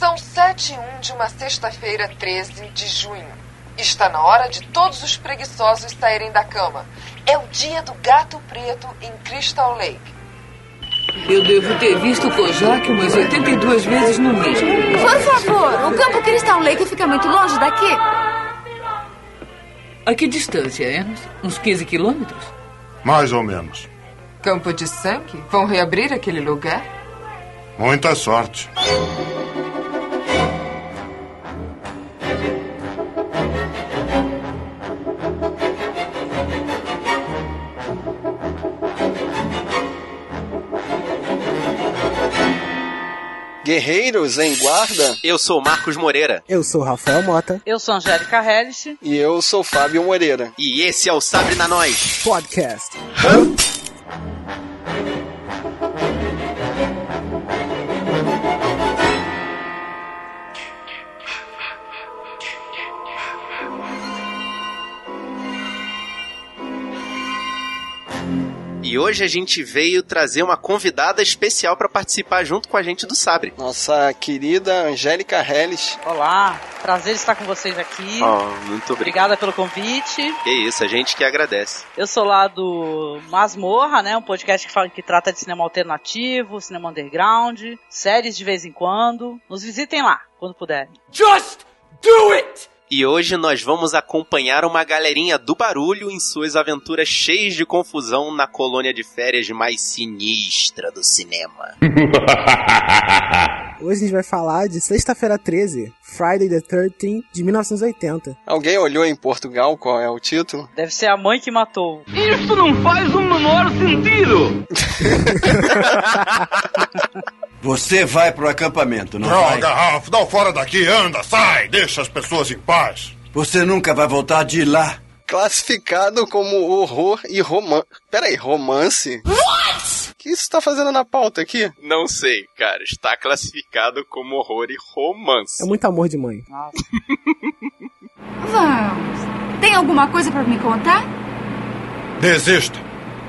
São sete e um de uma sexta-feira, 13 de junho. Está na hora de todos os preguiçosos saírem da cama. É o dia do gato preto em Crystal Lake. Eu devo ter visto o Kojak umas 82 vezes no mês. Por favor, o campo Crystal Lake fica muito longe daqui? A que distância, Enos? Uns 15 quilômetros? Mais ou menos. Campo de sangue? Vão reabrir aquele lugar? Muita sorte. Guerreiros em Guarda. Eu sou Marcos Moreira. Eu sou Rafael Mota. Eu sou Angélica Hellish. E eu sou Fábio Moreira. E esse é o Sabre na Nós Podcast. Hã? E hoje a gente veio trazer uma convidada especial para participar junto com a gente do Sabre. Nossa querida Angélica Helles. Olá, prazer estar com vocês aqui. Oh, muito obrigado. Obrigada pelo convite. Que isso, a gente que agradece. Eu sou lá do Masmorra, né? Um podcast que, fala, que trata de cinema alternativo, cinema underground, séries de vez em quando. Nos visitem lá, quando puderem. Just do it! E hoje nós vamos acompanhar uma galerinha do barulho em suas aventuras cheias de confusão na colônia de férias mais sinistra do cinema. Hoje a gente vai falar de Sexta-feira 13, Friday the 13 de 1980. Alguém olhou em Portugal qual é o título? Deve ser a mãe que matou. Isso não faz o menor sentido! Você vai pro acampamento, não Droga, vai? Ralph, dá o fora daqui, anda, sai, deixa as pessoas em paz. Você nunca vai voltar de lá. Classificado como horror e romance. Peraí, romance? Que isso tá fazendo na pauta aqui? Não sei, cara. Está classificado como horror e romance. É muito amor de mãe. Nossa. Vamos. Tem alguma coisa para me contar? Desista.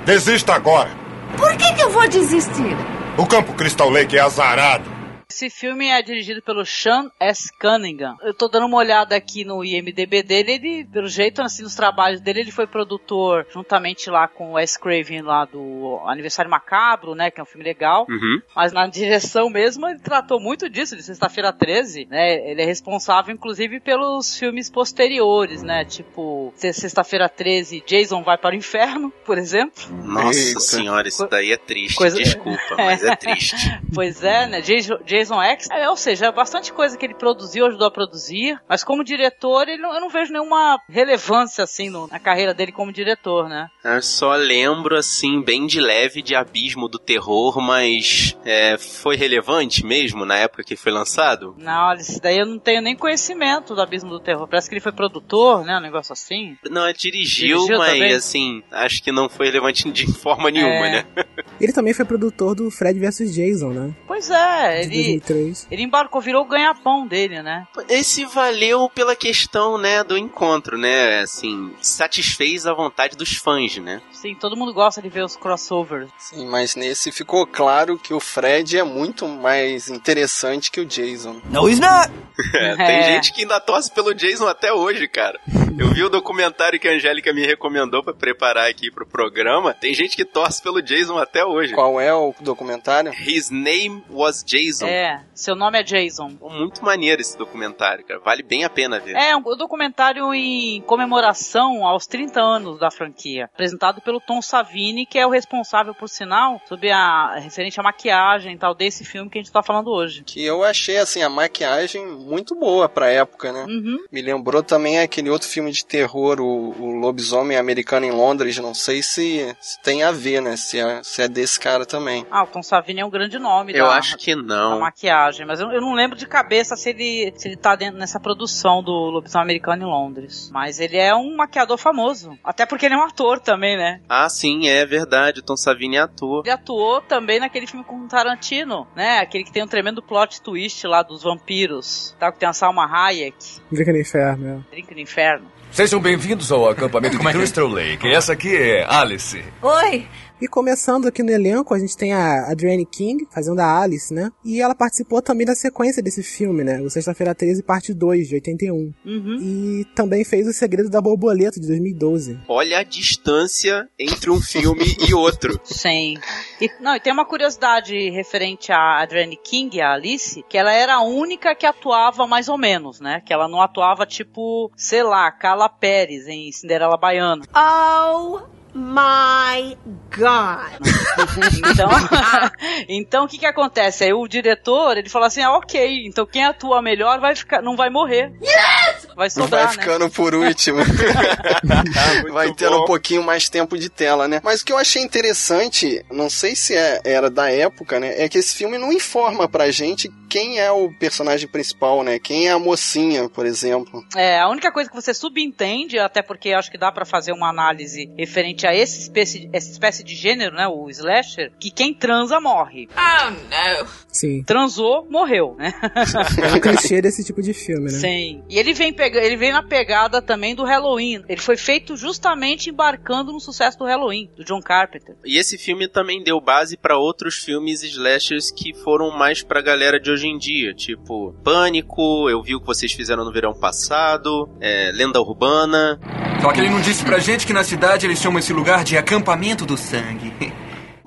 Desista agora. Por que, que eu vou desistir? O campo Crystal Lake é azarado. Esse filme é dirigido pelo Sean S. Cunningham. Eu tô dando uma olhada aqui no IMDB dele, ele, pelo jeito, assim, nos trabalhos dele, ele foi produtor juntamente lá com o Wes Craven lá do Aniversário Macabro, né, que é um filme legal. Uhum. Mas na direção mesmo, ele tratou muito disso, de Sexta-feira 13, né, ele é responsável, inclusive, pelos filmes posteriores, né, tipo Sexta-feira 13, Jason vai para o Inferno, por exemplo. Nossa Eita. senhora, isso daí é triste, Coisa- desculpa, mas é triste. Pois é, né? Jason, Jason X, é, ou seja, é bastante coisa que ele produziu, ajudou a produzir, mas como diretor, ele não- eu não vejo nenhuma relevância, assim, no- na carreira dele como diretor, né? Eu só lembro, assim, bem de leve de Abismo do Terror, mas é, foi relevante mesmo na época que foi lançado? Não, isso daí eu não tenho nem conhecimento do Abismo do Terror. Parece que ele foi produtor, né? Um negócio assim. Não, é dirigiu, Dirigiu mas também? assim, acho que não foi relevante de forma nenhuma, É. né? Ele também foi produtor do Fred vs Jason, né? Pois é, ele, 2003. ele embarcou, virou o ganha-pão dele, né? Esse valeu pela questão, né, do encontro, né? Assim, satisfez a vontade dos fãs, né? Sim, todo mundo gosta de ver os crossovers. Sim, mas nesse ficou claro que o Fred é muito mais interessante que o Jason. No, he's not! É, tem É. gente que ainda torce pelo Jason até hoje, cara. Eu vi o documentário que a Angélica me recomendou pra preparar aqui pro programa. Tem gente que torce pelo Jason até hoje. Qual é o documentário? His name was Jason. É, seu nome é Jason. Muito maneiro esse documentário, cara. Vale bem a pena ver. É, um documentário em comemoração aos 30 anos da franquia, apresentado pelo Tom Savini, que é o responsável, por sinal, sobre a referente à maquiagem e tal desse filme que a gente tá falando hoje. Que eu achei, assim, a maquiagem muito boa pra época, né? Uhum. Me lembrou também aquele outro filme de terror, o, o Lobisomem Americano em Londres. Não sei se, se tem a ver, né? Se é, se é desse cara também. Ah, o Tom Savini é um grande nome Eu da, acho que não. maquiagem, mas eu, eu não lembro de cabeça se ele, se ele tá dentro nessa produção do Lobisomem Americano em Londres. Mas ele é um maquiador famoso. Até porque ele é um ator também, né? Ah, sim, é verdade. O Tom Savini ator. Ele atuou também naquele filme com o Tarantino, né? Aquele que tem um tremendo plot twist lá dos vampiros. Tá? Que tem a Salma Hayek, Brinca no inferno, é. Drink no Inferno. Sejam bem-vindos ao acampamento de Crystal Lake. Essa aqui é Alice. Oi. E começando aqui no elenco, a gente tem a Adrienne King, fazendo a Alice, né? E ela participou também da sequência desse filme, né? O Sexta-feira 13, parte 2, de 81. Uhum. E também fez O Segredo da Borboleta, de 2012. Olha a distância entre um filme e outro. Sim. E, não, e tem uma curiosidade referente a Adrienne King, a Alice, que ela era a única que atuava mais ou menos, né? Que ela não atuava tipo, sei lá, Carla Pérez em Cinderela Baiana. Oh my God. Então, então o que que acontece? Aí o diretor, ele fala assim, ah, ok, então quem atua melhor vai ficar, não vai morrer. Yes! Vai sobrar, Vai né? ficando por último. Vai tendo um pouquinho mais tempo de tela, né? Mas o que eu achei interessante, não sei se é- era da época, né? É que esse filme não informa pra gente quem é o personagem principal, né? Quem é a mocinha, por exemplo. É, a única coisa que você subentende, até porque acho que dá pra fazer uma análise referente a esse espécie, essa espécie de gênero, né, o slasher, que quem transa morre. Oh no. Sim. Transou, morreu, né? É um clichê desse tipo de filme, né? Sim. E ele vem, pega, ele vem na pegada também do Halloween. Ele foi feito justamente embarcando no sucesso do Halloween, do John Carpenter. E esse filme também deu base pra outros filmes slashers que foram mais pra galera de hoje em dia, tipo Pânico, eu vi o que vocês fizeram no verão passado, é, Lenda Urbana. Só que ele não disse pra gente que na cidade eles chamam esse lugar de acampamento do sangue.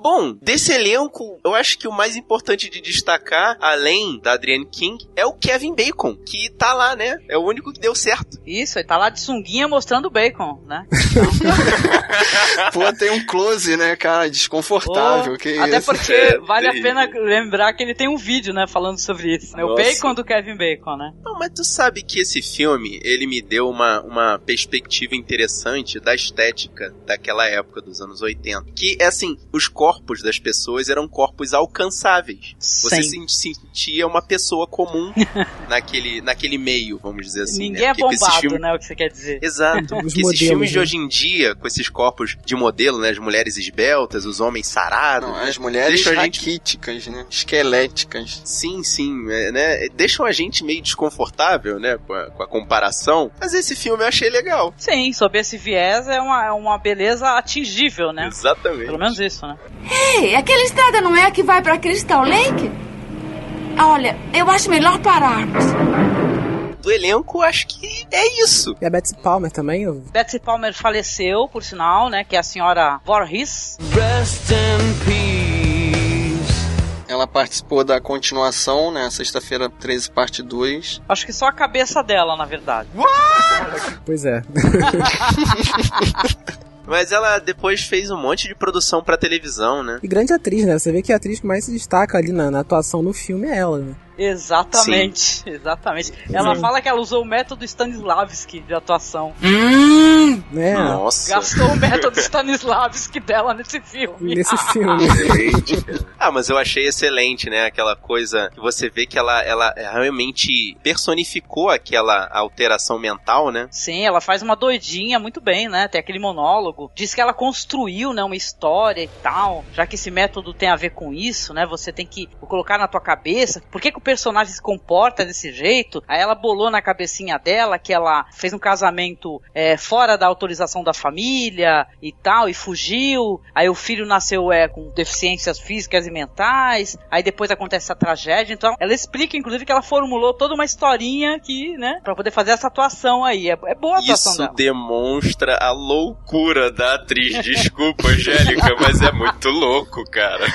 Bom, desse elenco, eu acho que o mais importante de destacar, além da Adrienne King, é o Kevin Bacon, que tá lá, né? É o único que deu certo. Isso, ele tá lá de sunguinha mostrando o bacon, né? Pô, tem um close, né, cara? Desconfortável. Oh, que até isso? porque É vale a pena lembrar que ele tem um vídeo, né, falando sobre isso. Né? O bacon do Kevin Bacon, né? Não, mas tu sabe que esse filme, ele me deu uma, uma perspectiva interessante da estética daquela época, dos anos 80. Que, é assim, os corpos das pessoas eram corpos alcançáveis. Você Sim. se sentia uma pessoa comum naquele, naquele meio, vamos dizer assim. Ninguém né? é esses bombado, filmes- né? O que você quer dizer. Exato. Os Porque esses modelos, filmes de né? hoje em dia, com esses corpos de modelo, né? As mulheres esbeltas, os homens sarados. Não, né, as mulheres deixam a gente raquíticas, né? Esqueléticas. Sim, sim, é, né? Deixam a gente meio desconfortável, né? Com a, com a comparação. Mas esse filme eu achei legal. Sim, sob esse viés é uma, é uma beleza atingível, né? Exatamente. Pelo menos isso, né? Ei, aquela estrada não é a que vai pra Crystal Lake? Olha, eu acho melhor pararmos. Do elenco, acho que é isso. E a Betsy Palmer também, eu- Betsy Palmer faleceu, por sinal, né? Que é a senhora Voorhees. Ela participou da continuação, né? Sexta-feira 13, parte 2. Acho que só a cabeça dela, na verdade. pois é. Mas ela depois fez um monte de produção pra televisão, né? E grande atriz, né? Você vê que a atriz que mais se destaca ali na, na atuação no filme é ela, né? Exatamente, exatamente. Ela Sim. fala que ela usou o método Stanislavski de atuação. Né? Nossa. Gastou o método Stanislavski dela nesse filme. Nesse filme. ah, mas eu achei excelente, né? Aquela coisa que você vê que ela, ela realmente personificou aquela alteração mental, né? Sim, ela faz uma doidinha muito bem, né? Tem aquele monólogo. Diz que ela construiu, né, uma história e tal. Já que esse método tem a ver com isso, né? Você tem que colocar na tua cabeça por que, que o personagem se comporta desse jeito. Aí ela bolou na cabecinha dela que ela fez um casamento é, fora da autorização da família e tal, e fugiu. Aí o filho nasceu é, com deficiências físicas e mentais. Aí depois acontece essa tragédia. Então ela explica, inclusive, que ela formulou toda uma historinha que, né, pra poder fazer essa atuação aí. É, é boa a atuação Isso dela. demonstra a loucura da atriz. Desculpa, Angélica, mas é muito louco, cara.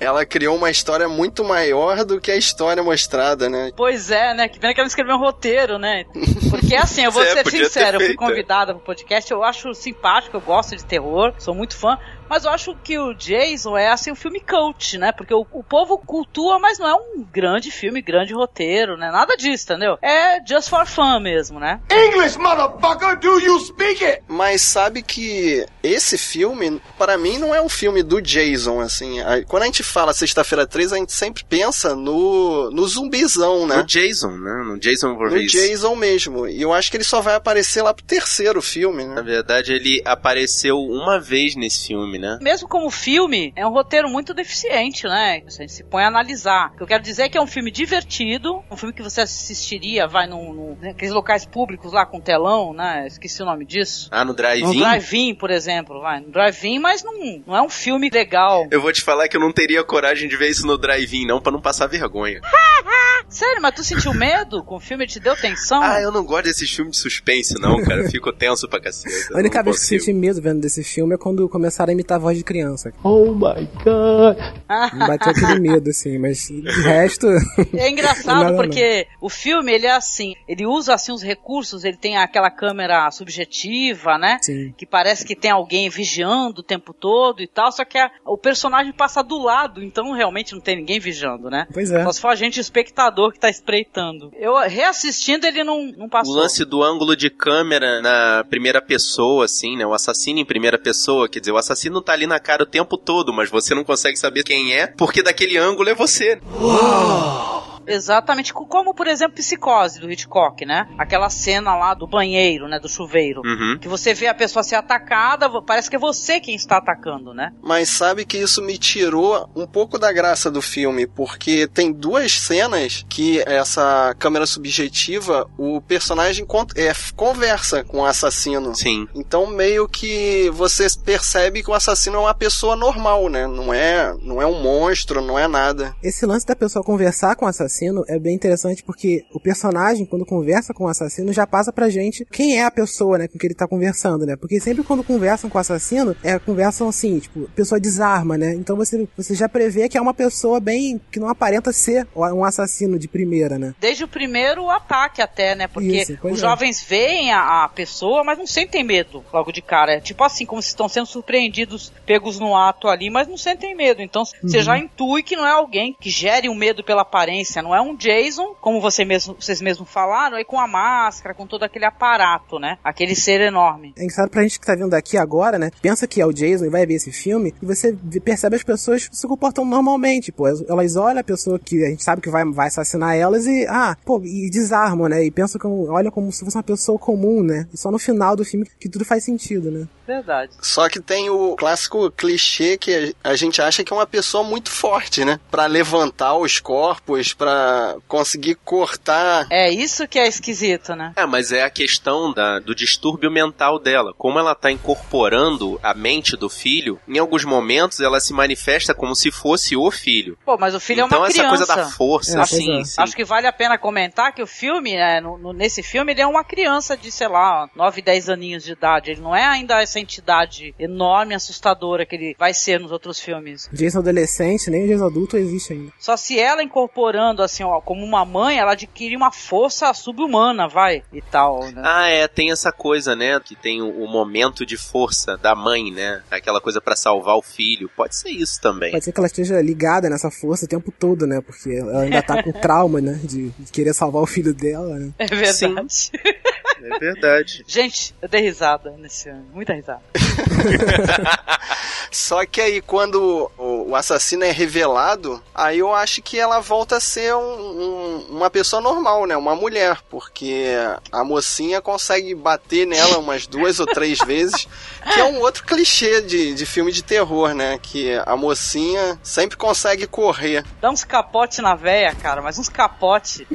Ela criou uma história muito maior do que a história mostrada, né? Pois é, né? Que pena que ela não escreveu um roteiro, né? Porque assim, eu vou É, ser sincero, eu fui feito, convidada pro podcast, eu acho simpático, eu gosto de terror, sou muito fã. Mas eu acho que o Jason é assim um filme cult, né? Porque o, o povo cultua, mas não é um grande filme, grande roteiro, né? Nada disso, entendeu? É just for fun mesmo, né? English, motherfucker, do you speak it? Mas sabe que esse filme, para mim, não é um filme do Jason, assim. Quando a gente fala Sexta-feira 13, a gente sempre pensa no, no zumbizão, né? No Jason, né? No Jason No Voorhees. Jason mesmo. E eu acho que ele só vai aparecer lá pro terceiro filme, Na né? verdade, ele apareceu uma vez nesse filme, né? Né? Mesmo como filme, é um roteiro muito deficiente, né? Se a gente se põe a analisar. O que eu quero dizer é que é um filme divertido, um filme que você assistiria, vai num, num naqueles locais públicos lá com telão, né? Esqueci o nome disso. Ah, no No drive-in? drive-in, por exemplo, vai. No drive-in, mas não, não é um filme legal. Eu vou te falar que eu não teria coragem de ver isso no drive-in, não, pra não passar vergonha. Sério, mas tu sentiu medo com o filme? Te deu tensão? Ah, eu não gosto desses filmes de suspense, não, cara. Eu fico tenso pra cacete. eu A única vez que consigo. senti medo vendo desse filme é quando começaram a imitar a voz de criança. Oh my god. Me bateu aquele medo, assim, mas de resto. É engraçado Nada, não. porque o filme, ele é assim, ele usa assim os recursos, ele tem aquela câmera subjetiva, né? Sim. Que parece que tem alguém vigiando o tempo todo e tal, só que a- o personagem passa do lado, então realmente não tem ninguém vigiando, né? Pois é. Só se for a gente, o que tá espreitando. Eu, reassistindo, ele não, não O passou. lance do ângulo de câmera na primeira pessoa, assim, né? O assassino em primeira pessoa, quer dizer, o assassino tá ali na cara o tempo todo, mas você não consegue saber quem é, porque daquele ângulo é você. Exatamente, co- como por exemplo Psicose do Hitchcock, né? Aquela cena lá do banheiro, né? Do chuveiro. Uhum. Que você vê a pessoa ser atacada, parece que é você quem está atacando, né? Mas sabe que isso me tirou um pouco da graça do filme, porque tem duas cenas que essa câmera subjetiva, o personagem é, f- conversa com o assassino. Sim. Então meio que você percebe que o assassino é uma pessoa normal, né? Não é, não é um monstro, não é nada. Esse lance da pessoa conversar com o assassino é bem interessante porque o personagem, quando conversa com o assassino, já passa pra gente quem é a pessoa, né, com que ele tá conversando, né? Porque sempre quando conversam com o assassino, é, conversam assim, tipo, a pessoa desarma, né? Então você, você já prevê que é uma pessoa bem. que não aparenta ser um assassino de primeira, né? Desde o primeiro ataque até, né? Porque Isso, os é. jovens veem a, a pessoa, mas não sentem medo logo de cara. É tipo assim, como se estão sendo surpreendidos, pegos no ato ali, mas não sentem medo. Então você Uhum. já intui que não é alguém que gere um medo pela aparência, não é um Jason, como você mesmo, vocês mesmos falaram, aí com a máscara, com todo aquele aparato, né? Aquele ser enorme. É engraçado pra gente que tá vendo aqui agora, né? Pensa que é o Jason e vai ver esse filme e você percebe as pessoas se comportando normalmente, pô. Elas olham a pessoa que a gente sabe que vai, vai assassinar elas e, ah, pô, e desarmam, né? E pensam como, olham como se fosse uma pessoa comum, né? E só no final do filme que tudo faz sentido, né? Verdade. Só que tem o clássico clichê que a a gente acha que é uma pessoa muito forte, né? Pra levantar os corpos, pra conseguir cortar. É isso que é esquisito, né? É, mas é a questão da, do distúrbio mental dela. Como ela tá incorporando a mente do filho, em alguns momentos ela se manifesta como se fosse o filho. Pô, mas o filho então é uma essa criança. coisa da força, É, sim, pois é. sim. Acho que vale a pena comentar que o filme, né, no- no- nesse filme, ele é uma criança de, sei lá, 9, 10 aninhos de idade. Ele não é ainda essa entidade enorme, assustadora que ele vai ser nos outros filmes. Jason adolescente, nem o Jason adulto existe ainda. Só se ela incorporando, assim, ó, como uma mãe, ela adquire uma força subhumana, vai, e tal, né? Ah, é, tem essa coisa, né? Que tem o, o momento de força da mãe, né? Aquela coisa pra salvar o filho. Pode ser isso também. Pode ser que ela esteja ligada nessa força o tempo todo, né? Porque ela ainda tá com trauma, né? De, de querer salvar o filho dela, né? É verdade. É verdade. Gente, eu dei risada nesse filme, muita risada. Só que aí quando o, o assassino é revelado, aí eu acho que ela volta a ser um- um- uma pessoa normal, né? Uma mulher, porque a mocinha consegue bater nela umas duas ou três vezes, que é um outro clichê de, de filme de terror, né? Que a mocinha sempre consegue correr. Dá uns capote na véia, cara, mas uns capote.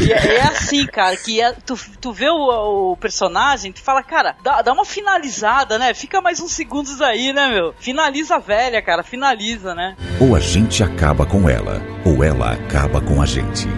e é, é assim, cara, que é- tu, tu vê o, o personagem, tu fala, cara, dá, dá uma finalizada, né? Fica mais uns segundos aí, né, meu? Finaliza a velha, cara, finaliza, né? Ou a gente acaba com ela, ou ela acaba com a gente.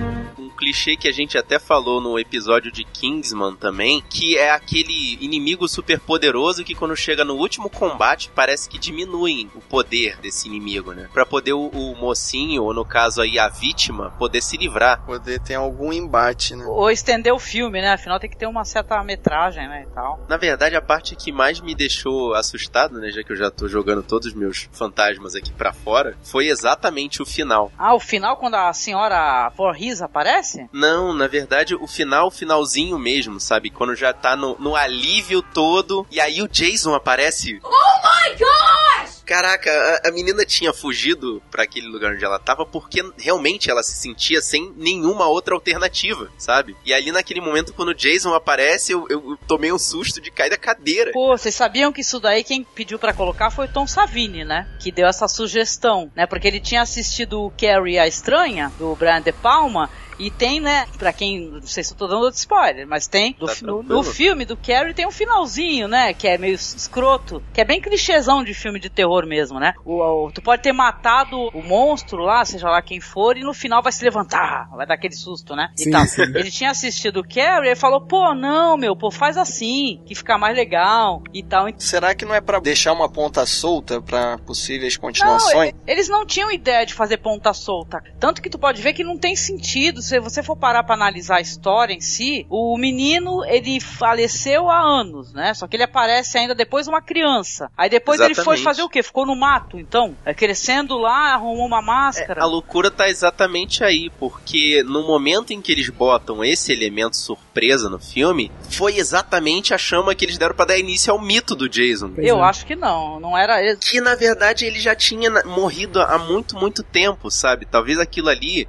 Clichê que a gente até falou no episódio de Kingsman também, que é aquele inimigo super poderoso que quando chega no último combate parece que diminui o poder desse inimigo, né? Pra poder o, o mocinho, ou no caso aí a vítima, poder se livrar. Poder ter algum embate, né? Ou estender o filme, né? Afinal tem que ter uma certa metragem, né, e tal. Na verdade, a parte que mais me deixou assustado, né, já que eu já tô jogando todos os meus fantasmas aqui pra fora, foi exatamente o final. Ah, o final quando a senhora Voorhees aparece? Não, na verdade, o final, o finalzinho mesmo, sabe? Quando já tá no, no alívio todo, e aí o Jason aparece. Oh my gosh! caraca, a, a menina tinha fugido para aquele lugar onde ela tava porque realmente ela se sentia sem nenhuma outra alternativa, sabe? E ali naquele momento, quando o Jason aparece, eu, eu tomei um susto de cair da cadeira. Pô, vocês sabiam que isso daí quem pediu para colocar foi o Tom Savini, né? Que deu essa sugestão, né? Porque ele tinha assistido o Carrie a Estranha, do Brian De Palma, e tem, né, pra quem, não sei se eu tô dando outro spoiler, mas tem, Tá no, no filme do Carrie tem um finalzinho, né, que é meio escroto, que é bem clichêzão de filme de terror mesmo, né? O, o- tu pode ter matado o monstro lá, seja lá quem for, e no final vai se levantar, vai dar aquele susto, né? E Sim, tal. sim. Ele tinha assistido o Carrie e falou, pô, não, meu, pô, faz assim, que fica mais legal e tal. Será que não é pra deixar uma ponta solta pra possíveis Não, continuações? e- eles não tinham ideia de fazer ponta solta. Tanto que tu pode ver que não tem sentido. Se você for parar pra analisar a história em si, o menino, ele faleceu há anos, né? Só que ele aparece ainda depois de uma criança. Aí depois ele foi Exatamente. fazer o quê? Ficou no mato, então? É, crescendo lá, arrumou uma máscara. A loucura tá exatamente aí, porque no momento em que eles botam esse elemento surpresa no filme, foi exatamente a chama que eles deram pra dar início ao mito do Jason. Eu acho que não, não era. Que na verdade ele já tinha morrido há muito, muito tempo, sabe? Talvez aquilo ali.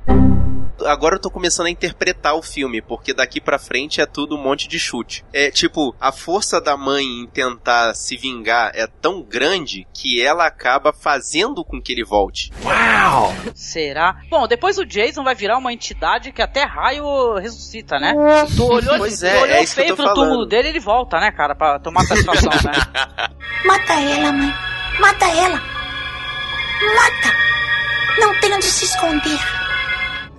Agora eu tô começando a interpretar o filme, porque daqui pra frente é tudo um monte de chute. É tipo, a força da mãe em tentar se vingar é tão grande que ela acaba fazendo com que ele volte. Uau! Será? Bom, depois o Jason vai virar uma entidade que até raio ressuscita, né? Tu olhou, Pois tu é, olhou é feio pro túmulo dele, ele volta, né, cara, pra tomar satisfação, né? Mata ela, mãe. Mata ela. Mata. Não tem onde se esconder.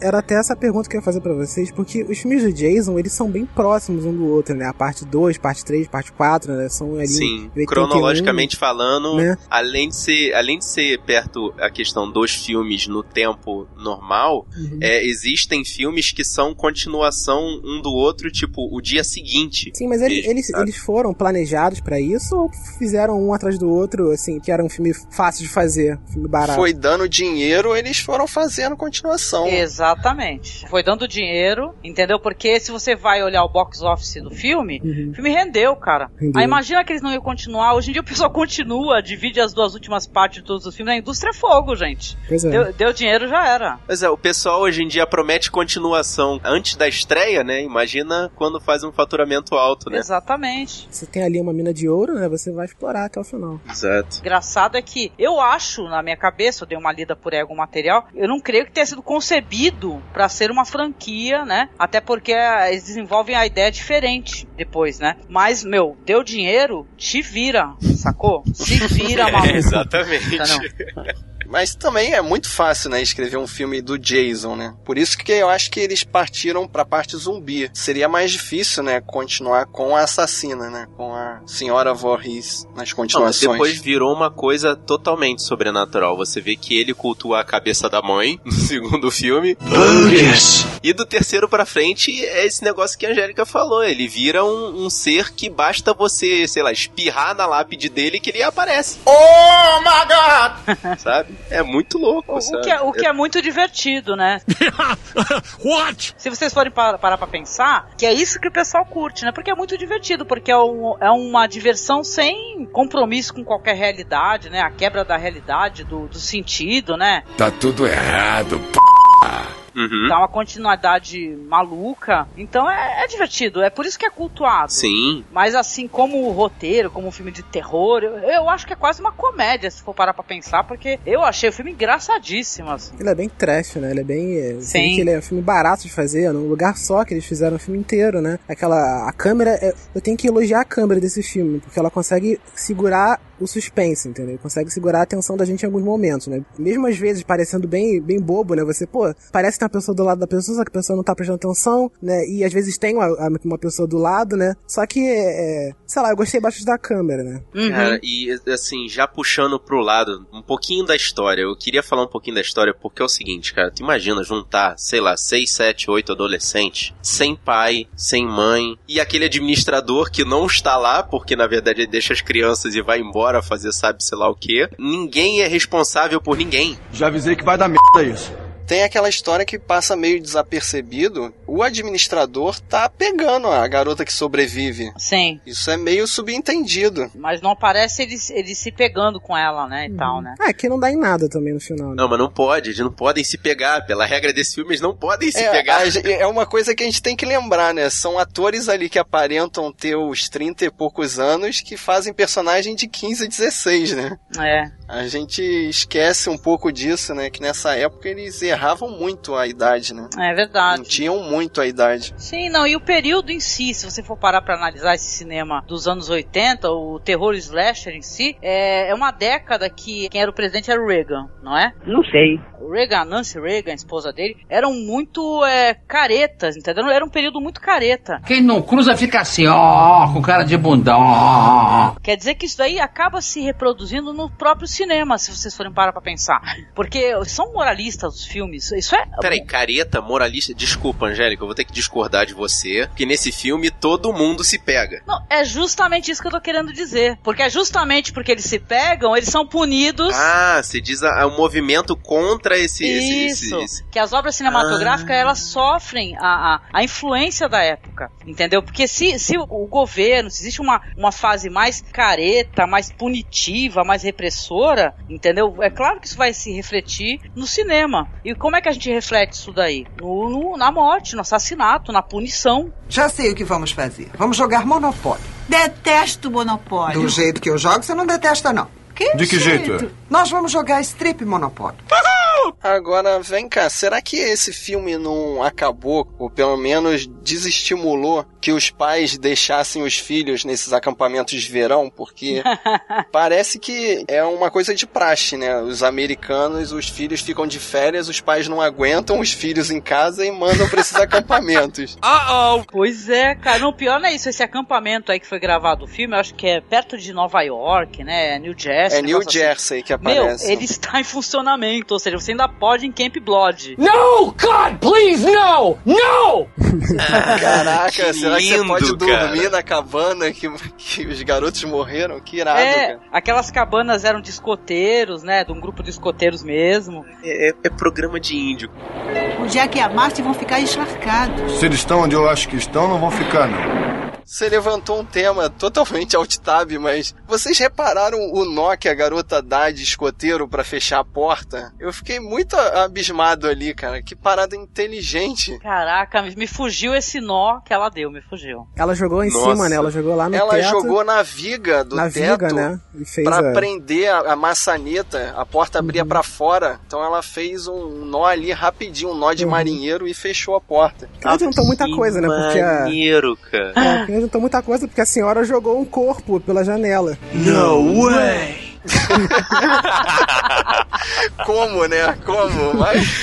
Era até essa pergunta que eu ia fazer pra vocês, porque os filmes do Jason, eles são bem próximos um do outro, né? A parte 2, parte 3, parte 4, né? São ali Sim, 81, cronologicamente falando, né? além de ser, além de ser perto a questão dos filmes no tempo normal, Uhum. é, existem filmes que são continuação um do outro, tipo o dia seguinte. Sim, mas ele- mesmo, eles, sabe? eles foram planejados pra isso ou fizeram um atrás do outro, assim, que era um filme fácil de fazer, um filme barato? Foi dando dinheiro, eles foram fazendo continuação. Exatamente. Foi dando dinheiro, entendeu? Porque se você vai olhar o box office do filme, Uhum. o filme rendeu, cara. Rendeu. Aí imagina que eles não iam continuar. Hoje em dia o pessoal continua, divide as duas últimas partes de todos os filmes. A indústria é fogo, gente. Pois é. Deu, deu dinheiro, já era. Mas é, o pessoal hoje em dia promete continuação antes da estreia, né? Imagina quando faz um faturamento alto, né? Exatamente. Você tem ali uma mina de ouro, né? Você vai explorar até o final. Exato. Engraçado é que eu acho, na minha cabeça, eu dei uma lida por aí algum material, eu não creio que tenha sido concebido pra ser uma franquia, né? Até porque eles desenvolvem a ideia diferente depois, né? Mas, meu, deu dinheiro, te vira, sacou? Se vira, maluco. Exatamente. Entendeu? Mas também é muito fácil, né, escrever um filme do Jason, né? Por isso que eu acho que eles partiram pra parte zumbi. Seria mais difícil, né, continuar com a assassina, né? Com a senhora Voorhees nas Não, mas continuações. depois virou uma coisa totalmente sobrenatural. Você vê que ele cultua a cabeça da mãe no segundo filme. E do terceiro pra frente é esse negócio que a Angélica falou. Ele vira um, um ser que basta você, sei lá, espirrar na lápide dele que ele aparece. Oh my God! Sabe? É muito louco, O sabe? que, é, o que é muito divertido, né? What? Se vocês forem pa- parar pra pensar, que é isso que o pessoal curte, né? Porque é muito divertido, porque é, um- é uma diversão sem compromisso com qualquer realidade, né? A quebra da realidade, do, do sentido, né? Tá tudo errado, p. Uhum. Dá uma continuidade maluca. Então é, é divertido, é por isso que é cultuado. Sim. Mas assim, como roteiro, como um filme de terror, eu, eu acho que é quase uma comédia, se for parar pra pensar, porque eu achei o filme engraçadíssimo, assim. Ele é bem trash, né? Ele é bem. vê Sim. que ele é um filme barato de fazer, num lugar só que eles fizeram o filme inteiro, né? Aquela. A câmera. é- eu tenho que elogiar a câmera desse filme, porque ela consegue segurar o suspense, entendeu? Consegue segurar a atenção da gente em alguns momentos, né? Mesmo às vezes parecendo bem, bem bobo, né? Você, pô, parece que tem uma pessoa do lado da pessoa, só que a pessoa não tá prestando atenção, né? E às vezes tem uma, uma pessoa do lado, né? Só que, é, sei lá, eu gostei bastante da câmera, né? Cara, e assim, já puxando pro lado um pouquinho da história, eu queria falar um pouquinho da história porque é o seguinte, cara, tu imagina juntar, sei lá, 6, 7, 8 adolescentes, sem pai, sem mãe, e aquele administrador que não está lá, porque na verdade ele deixa as crianças e vai embora fazer sabe sei lá o que. Ninguém é responsável por ninguém. Já avisei que vai dar merda isso. Tem aquela história que passa meio desapercebido. O administrador tá pegando a garota que sobrevive. Sim. Isso é meio subentendido. Mas não parece ele, ele se pegando com ela, né? E tal, né? É, que não dá em nada também no final. Né? Não, mas não pode, eles não podem se pegar. Pela regra desse filme, eles não podem se é, pegar. a- é uma coisa que a gente tem que lembrar, né? São atores ali que aparentam ter os 30 e poucos anos que fazem personagem de 15 a 16, né? É. A gente esquece um pouco disso, né? Que nessa época eles erravam muito a idade, né? É verdade. Não tinham muito a idade. Sim, não, e o período em si, se você for parar pra analisar esse cinema dos anos 80, o terror slasher em si, é, é uma década que quem era o presidente era o Reagan, não é? Não sei. O Reagan, a Nancy Reagan, a esposa dele, eram muito é, caretas, entendeu? Era um período muito careta. Quem não cruza fica assim, ó, com cara de bundão. ó. Quer dizer que isso daí acaba se reproduzindo no próprio cinema, se vocês forem parar pra pensar. Porque são moralistas os filmes, isso é... Peraí, careta, moralista. Desculpa, Angélica, eu vou ter que discordar de você. Que nesse filme todo mundo se pega. Não, é justamente isso que eu tô querendo dizer. Porque é justamente porque eles se pegam, eles são punidos... Ah, você diz o movimento contra esse. esse- esse- Isso, esse- que as obras cinematográficas elas sofrem a, a, a influência da época, entendeu? Porque se, se o- o governo, se existe uma, uma fase mais careta, mais punitiva, mais repressora, entendeu? É claro que isso vai se refletir no cinema. E como é que a gente reflete isso daí? No, no- na morte, no assassinato, na punição. Já sei o que vamos fazer. Vamos jogar Monopólio. Detesto Monopólio. Do jeito que eu jogo, você não detesta, não. Que De que jeito? Nós vamos jogar Strip Monopólio. Agora, vem cá, será que esse filme não acabou, ou pelo menos desestimulou que os pais deixassem os filhos nesses acampamentos de verão? Porque parece que é uma coisa de praxe, né? Os americanos, os filhos ficam de férias, os pais não aguentam os filhos em casa e mandam pra esses acampamentos. Uh -oh. Pois é, cara. Não, pior não é isso. Esse acampamento aí que foi gravado o filme, eu acho que é perto de Nova York, né? New Jersey. É New negócio Jersey que Meu, aparece. ele está em funcionamento, ou seja, você ainda pode em Camp Blood. No, God, please, no! No! Caraca, Que será que você lindo, pode dormir cara. na cabana que, que os garotos morreram? Que irado, É, cara. aquelas cabanas eram de escoteiros, né? De um grupo de escoteiros mesmo. É, é- é programa de índio. O Jack e a Marty vão ficar encharcados. Se eles estão onde eu acho que estão, não vão ficar, não. Você levantou um tema totalmente alt-tab, mas vocês repararam o nó que a garota dá de escoteiro pra fechar a porta? Eu fiquei muito abismado ali, cara. Que parada inteligente. Caraca, me, fugiu esse nó que ela deu, me fugiu. Ela jogou em Nossa. cima, né? Ela jogou lá no Ela teto. jogou na viga do na teto viga, né? E fez pra a... prender a, a maçaneta. A porta abria Uhum. pra fora. Então ela fez um nó ali rapidinho, um nó Uhum. de marinheiro e fechou a porta. Não adiantou muita coisa, né? Porque a... Maneiro, cara. É, adiantou muita coisa porque a senhora jogou um corpo pela janela. No way! Como, né? Como? Mas...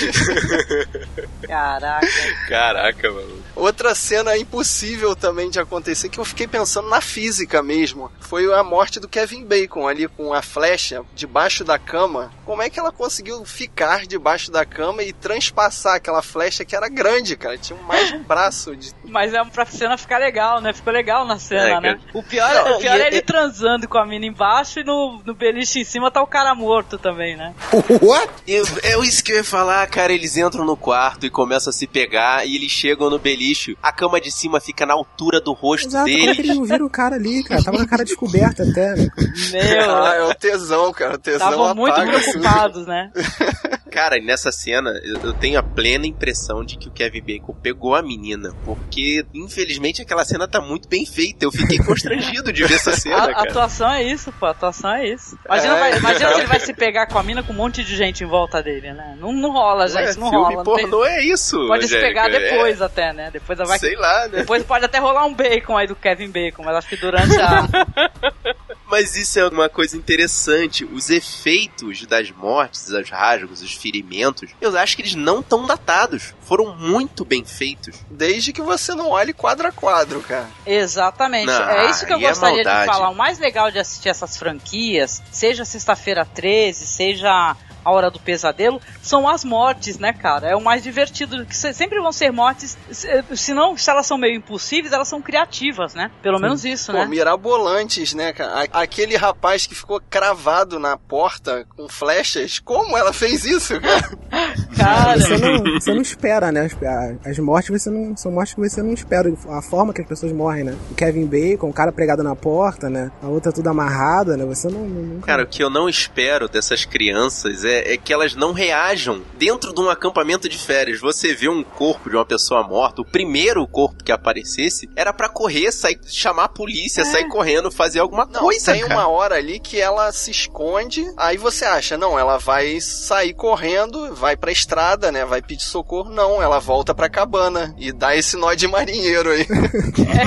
Caraca. Caraca, mano. Outra cena impossível também de acontecer, que eu fiquei pensando na física mesmo, foi a morte do Kevin Bacon ali com a flecha debaixo da cama. Como é que ela conseguiu ficar debaixo da cama e transpassar aquela flecha que era grande, cara? Tinha mais de um braço de. Mas é pra cena ficar legal, né? Ficou legal na cena, É, né? cara. O pior, Não, o pior e- é ele e- transando com a mina embaixo e no, no beliche em cima tá o cara morto também, né? What? Eu- é isso que eu ia falar, cara. Eles entram no quarto e começam a se pegar e eles chegam no beliche. A cama de cima fica na altura do rosto Exato, como é deles. que eles não viram o cara ali, cara? Tava com a cara descoberta até, né? Meu, Ah, é o tesão, cara. O tesão estavam muito preocupados, né? Cara, e nessa cena, eu tenho a plena impressão de que o Kevin Bacon pegou a menina. Porque, infelizmente, aquela cena tá muito bem feita. Eu fiquei constrangido de ver essa cena, A, a cara. atuação é isso, pô. A atuação é isso. Imagina, É. vai- imagina se ele vai se pegar com a mina com um monte de gente em volta dele, né? Não, não rola, gente. Ué, não filme rola. não tem- pornô é isso, Pode se Angélica, pegar é. depois até, né? Depois vai. Sei lá, né? Depois pode até rolar um bacon aí do Kevin Bacon, mas acho que durante a. Mas isso é uma coisa interessante. Os efeitos das mortes, os rasgos, os ferimentos, eu acho que eles não estão datados. Foram muito bem feitos. Desde que você não olhe quadro a quadro, cara. Exatamente. Não, é isso que eu é gostaria de maldade. falar. O mais legal de assistir essas franquias, seja Sexta-feira 13, seja A Hora do Pesadelo, são as mortes, né, cara? É o mais divertido. Que se- sempre vão ser mortes, se, não, se elas são meio impossíveis, elas são criativas, né? Pelo menos isso, Pô, né? mirabolantes, né, cara? Aquele rapaz que ficou cravado na porta com flechas, como ela fez isso, cara? Cara. Você não, você não espera, né? As, as mortes você não, são mortes que você não espera. A forma que as pessoas morrem, né? O Kevin Bacon, o cara pregado na porta, né? A outra tudo amarrada, né? Você não. Nunca... Cara, o que eu não espero dessas crianças é, é que elas não reajam dentro de um acampamento de férias. Você vê um corpo de uma pessoa morta, o primeiro corpo que aparecesse era para correr, sair, chamar a polícia, é. sair correndo, fazer alguma não, coisa. Tem cara. uma hora ali que ela se esconde, aí você acha, não, ela vai sair correndo, vai pra estrada, né? Vai pedir socorro. Não, ela volta pra cabana e dá esse nó de marinheiro aí.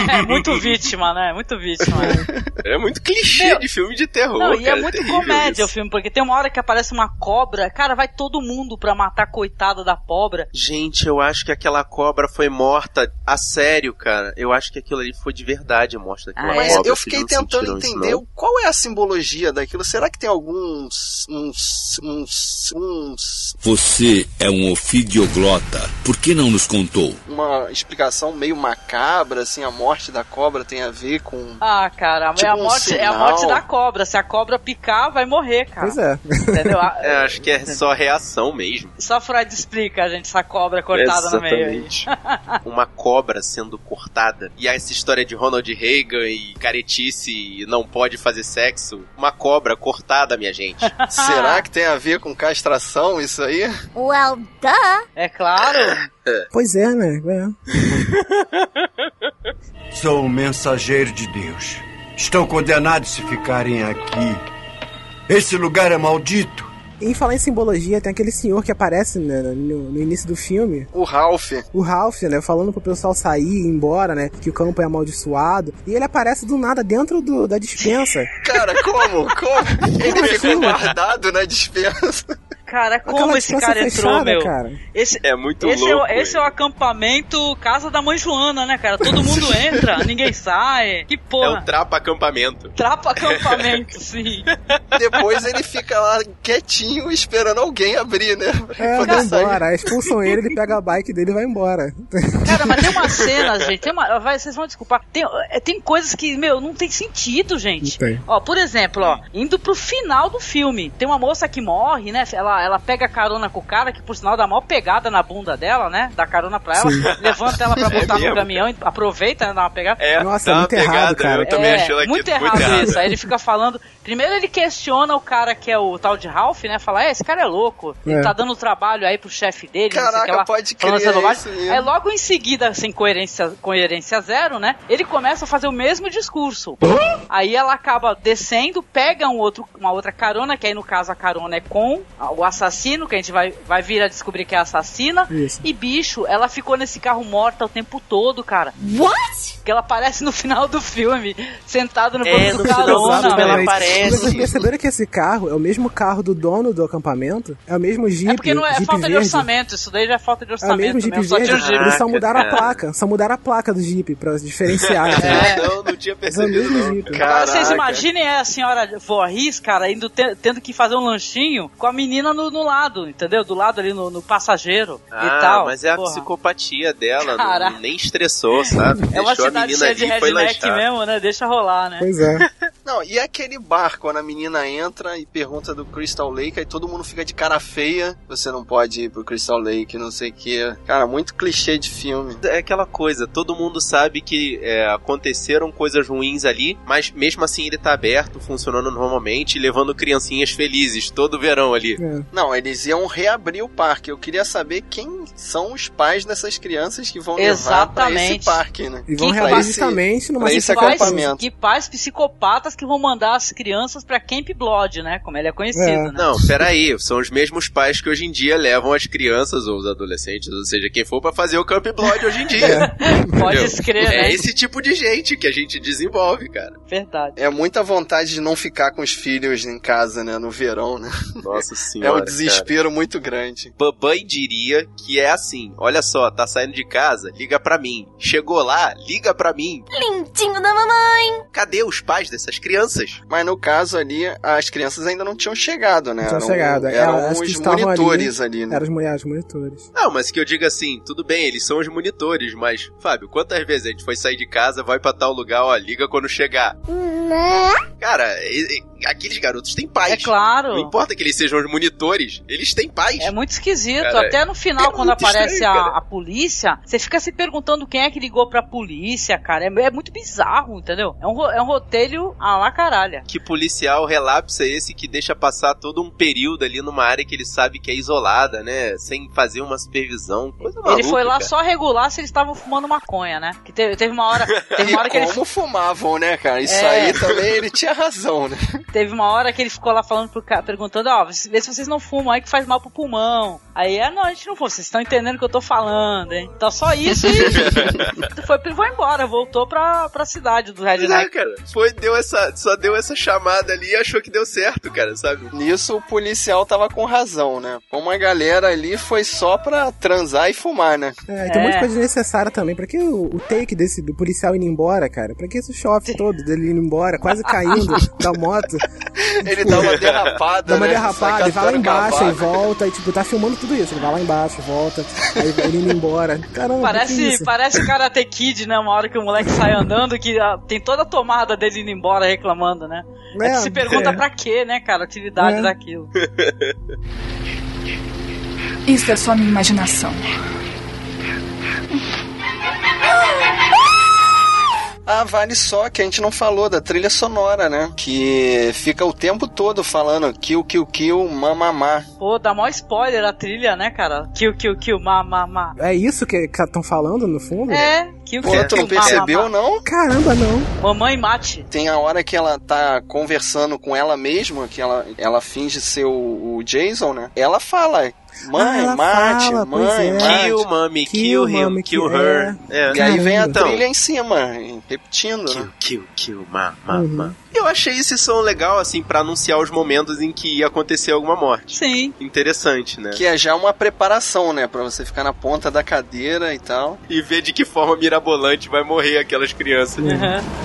É, muito vítima, né? Muito vítima. É muito clichê Meu, de filme de terror. Não, cara, e é muito comédia isso. o filme, porque tem uma hora que aparece uma cobra, cara, vai todo mundo pra matar a coitada da cobra. Gente, eu acho que aquela cobra foi morta a sério, cara. Eu acho que aquilo ali foi de verdade a morte daquela ah, mas cobra. Eu fiquei tentando entender isso, qual é a simbologia daquilo. Será que tem alguns. uns. uns. uns. Você é um ofidioglota. Por que não nos contou? Uma explicação meio macabra, assim, a morte da cobra tem a ver com. Ah, cara, tipo é, a morte, um é a morte da cobra. Se a cobra picar, vai morrer, cara. Pois é. Entendeu? É, acho que é só reação mesmo. Só Freud explica, a gente, essa cobra cortada Exatamente. no meio. Aí. Uma cobra sendo cortada. E essa história de Ronald Reagan e caretice e não pode fazer sexo. Uma cobra cortada, minha gente. Será que tem a ver com castração isso aí? Well, duh. É claro. Pois é, né? É. Sou um mensageiro de Deus. Estão condenados se ficarem aqui. Esse lugar é maldito. Em falar em simbologia, tem aquele senhor que aparece né, no, no, início do filme. O Ralph. O Ralph, né? Falando pro pessoal sair e ir embora, né? Que o campo é amaldiçoado. E ele aparece do nada dentro do, da dispensa. Cara, como? Como? Ele ficou guardado na dispensa. Cara, como esse cara entrou, fechada, meu? Cara. Esse é muito esse louco. É, esse é o acampamento Casa da Mãe Joana, né, cara? Todo mundo entra, ninguém sai. Que porra. É o trapa acampamento. Trapa acampamento, sim. Depois ele fica lá quietinho esperando alguém abrir, né? É, vai embora. Aí expulsam ele, ele pega a bike dele e vai embora. Cara, mas tem uma cena, gente. Tem uma, vai, vocês vão desculpar. Tem, tem coisas que, meu, não tem sentido, gente. Ó, por exemplo, ó, indo pro final do filme, tem uma moça que morre, né? Ela, ela pega carona com o cara, que por sinal dá maior pegada na bunda dela, né? Dá carona pra ela, Sim. levanta ela pra botar É no caminhão, e aproveita, né? Dá uma pegada. É, Nossa, é muito errado, pegada, cara. Eu também é, achei ela muito errado errado. isso. Aí ele fica falando. Primeiro ele questiona o cara que é o tal de Ralph, né? Fala, é, esse cara é louco. Ele É. tá dando trabalho aí pro chefe dele. não sei o Caraca, que lá, pode crer, é isso mesmo. Aí logo em seguida, sem coerência, coerência zero, né? Ele começa a fazer o mesmo discurso. Aí ela acaba descendo, pega um outro, uma outra carona, que aí no caso a carona é com o assassino, que a gente vai, vai vir a descobrir que é a assassina. Isso. E bicho, ela ficou nesse carro morta o tempo todo, cara. What? Que ela aparece no final do filme, sentada no É, banco do carona. ela aparece. Vocês perceberam que esse carro é o mesmo carro do dono do acampamento? É o mesmo Jeep. É porque não é Jeep falta de verde. orçamento, isso daí já é falta de É o orçamento mesmo Jeep mesmo, só tinha verde. um Jeep. Eles só mudaram a placa. Só mudaram a placa do Jeep pra diferenciar. É. Não, não tinha É o percebido, mesmo não. Jeep. Agora vocês imaginem a senhora Voorhees, cara, indo te- tendo que fazer um lanchinho com a menina no, no lado, entendeu? Do lado ali no, no passageiro Ah, e tal. mas é a Porra. psicopatia dela, não, nem estressou, sabe? É uma Deixou cidade menina cheia de redneck mesmo, né? Deixa rolar, né? Pois é. Não, e aquele bar, quando a menina entra e pergunta do Crystal Lake, aí todo mundo fica de cara feia. Você não pode ir pro Crystal Lake, não sei o que. Cara, muito clichê de filme. É aquela coisa, todo mundo sabe que é, aconteceram coisas ruins ali, mas mesmo assim ele tá aberto, funcionando normalmente, e levando criancinhas felizes todo verão ali. É. Não, eles iam reabrir o parque. Eu queria saber quem são os pais dessas crianças que vão levar pra esse Exatamente. parque, né? E vão reabrir faz- justamente numa pra esse acampamento. Que pais psicopatas que vão mandar as crianças pra Camp Blood, né? Como ele é conhecido, É. né? Não, peraí, são os mesmos pais que hoje em dia levam as crianças ou os adolescentes, ou seja, quem for pra fazer o Camp Blood hoje em dia. Pode Entendeu? escrever, É né? esse tipo de gente que a gente desenvolve, cara. Verdade. É muita vontade de não ficar com os filhos em casa, né? No verão, né? Nossa É senhora. um desespero muito grande. Babai diria que é assim: olha só, tá saindo de casa, liga pra mim. Chegou lá, liga pra mim. Lindinho da mamãe. Cadê os pais dessas crianças? Mas no caso ali, as crianças ainda não tinham chegado, né? Tinha Eram- chegado. Eram Elas que os monitores ali, né? Eram os mulheres, os monitores. Não, mas que eu diga assim, tudo bem, eles são os monitores, mas, Fábio, quantas vezes a gente foi sair de casa, vai pra tal lugar, ó, liga quando chegar? Cara, e- e- aqueles garotos têm paz. É claro. Não importa que eles sejam os monitores, eles têm paz. É muito esquisito. Cara, Até no final, é quando aparece estranho, a, cara. a polícia, você fica se perguntando quem é que ligou pra polícia, cara. É, é muito bizarro, entendeu? É um, é um roteiro a lá caralha. Que policial relapso é esse que deixa passar todo um período ali numa área que ele sabe que é isolada, né? Sem fazer uma supervisão. Coisa maluca, ele foi lá cara. só regular se eles estavam fumando maconha, né? Que teve, teve uma hora, teve uma hora que ele como fumavam, né, cara? Isso É. aí também ele tinha razão, né? Teve uma hora que ele ficou lá falando pro cara, perguntando, ó, vê se vocês não fumam aí que faz mal pro pulmão. Aí, ah, não, a gente não fuma, vocês estão entendendo o que eu tô falando, hein? Então só isso e foi, foi embora, voltou pra, pra cidade do Pois é, Redneck. cara. Foi, deu essa, só deu essa chamada ali e achou que deu certo, cara, sabe? Nisso o policial tava com razão, né? Como a galera ali foi só pra transar e fumar, né? É, tem muita coisa desnecessária também. Pra que o, o take desse do policial indo embora, cara? Pra que esse choque todo dele indo embora, quase caindo da moto? Ele dá uma derrapada, Dá uma né? derrapada, Sai e vai lá embaixo e volta, e tipo, tá filmando tudo isso. Ele vai lá embaixo, volta, aí ele indo embora. Caramba, que Parece, isso? parece Karate Kid, né? Uma hora que o moleque sai andando, que ah, tem toda a tomada dele indo embora reclamando, né? Aí É, se pergunta é. pra quê, né, cara? A utilidade É. daquilo. Isso é só minha imaginação. Ah, vale só que a gente não falou da trilha sonora, né? Que fica o tempo todo falando kill, kill, kill, mamamá. Pô, dá mó spoiler a trilha, né, cara? Kill, kill, kill, ma, ma, ma. É isso que estão falando no fundo? É, kill, Pô, kill, tu não kill, ma, ma, percebeu, ma. não? Caramba, não. Mamãe mate. Tem a hora que ela tá conversando com ela mesma, que ela, ela finge ser o, o Jason, né? Ela fala, mãe, Ah, mate, fala, mãe, é. Kill, mommy, kill, Kill, him, mommy, kill her. É. E aí vem a Então, trilha em cima, repetindo, Kill, né? kill, kill, ma, ma, Uhum. ma. Eu achei esse som legal, assim, pra anunciar os momentos em que ia acontecer alguma morte. Sim. Interessante, né? Que é já uma preparação, né? Pra você ficar na ponta da cadeira e tal. E ver de que forma mirabolante vai morrer aquelas crianças. Uhum.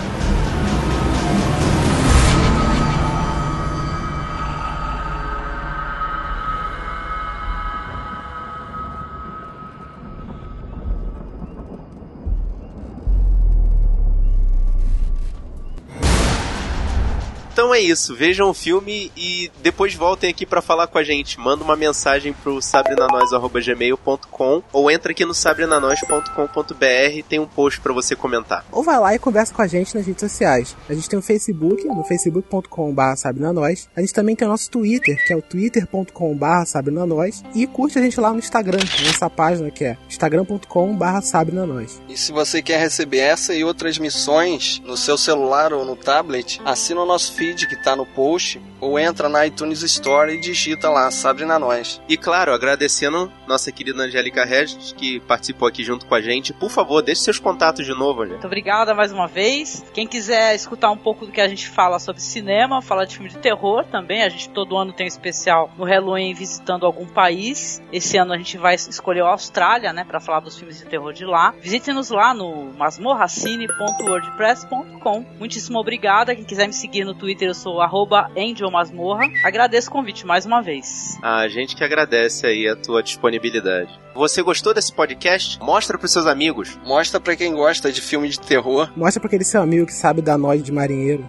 É isso, vejam o filme e depois voltem aqui pra falar com a gente. Manda uma mensagem pro sabrenanois.gmail.com ou entra aqui no sabrenanois.com.br tem um post pra você comentar. Ou vai lá e conversa com a gente nas redes sociais. A gente tem o Facebook, no facebook.com.br sabrenanois. A gente também tem o nosso Twitter, que é o twitter.com.br sabrenanois. E curte a gente lá no Instagram, nossa página que é instagram.com.br sabrenanois. E se você quer receber essa e outras missões no seu celular ou no tablet, assina o nosso feed que tá no post ou entra na iTunes Store e digita lá Sabrina Nós. E claro, agradecendo nossa querida Angélica Regis, que participou aqui junto com a gente. Por favor, deixe seus contatos de novo, Angélica. Muito obrigada mais uma vez. Quem quiser escutar um pouco do que a gente fala sobre cinema, falar de filme de terror também, a gente todo ano tem um especial no Halloween visitando algum país. Esse ano a gente vai escolher a Austrália, né, para falar dos filmes de terror de lá. Visite-nos lá no masmorracine.wordpress.com. Muitíssimo obrigada. Quem quiser me seguir no Twitter, eu sou arroba angelmasmorra. Agradeço o convite mais uma vez. A gente que agradece aí a tua disponibilidade. Você gostou desse podcast? Mostra pros seus amigos. Mostra pra quem gosta de filme de terror. Mostra pra aquele seu amigo que sabe dar nós de marinheiro.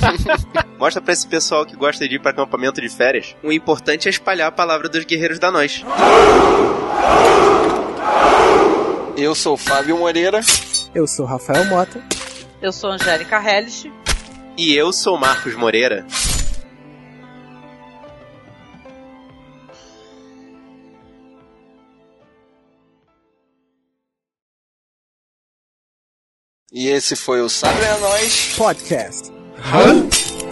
Mostra pra esse pessoal que gosta de ir pra acampamento de férias. O importante é espalhar a palavra dos guerreiros da nós. Eu sou o Fábio Moreira. Eu sou Rafael Mota. Eu sou Angélica Hellish. E eu sou Marcos Moreira. E esse foi o Sabrina Nós Podcast. Hã?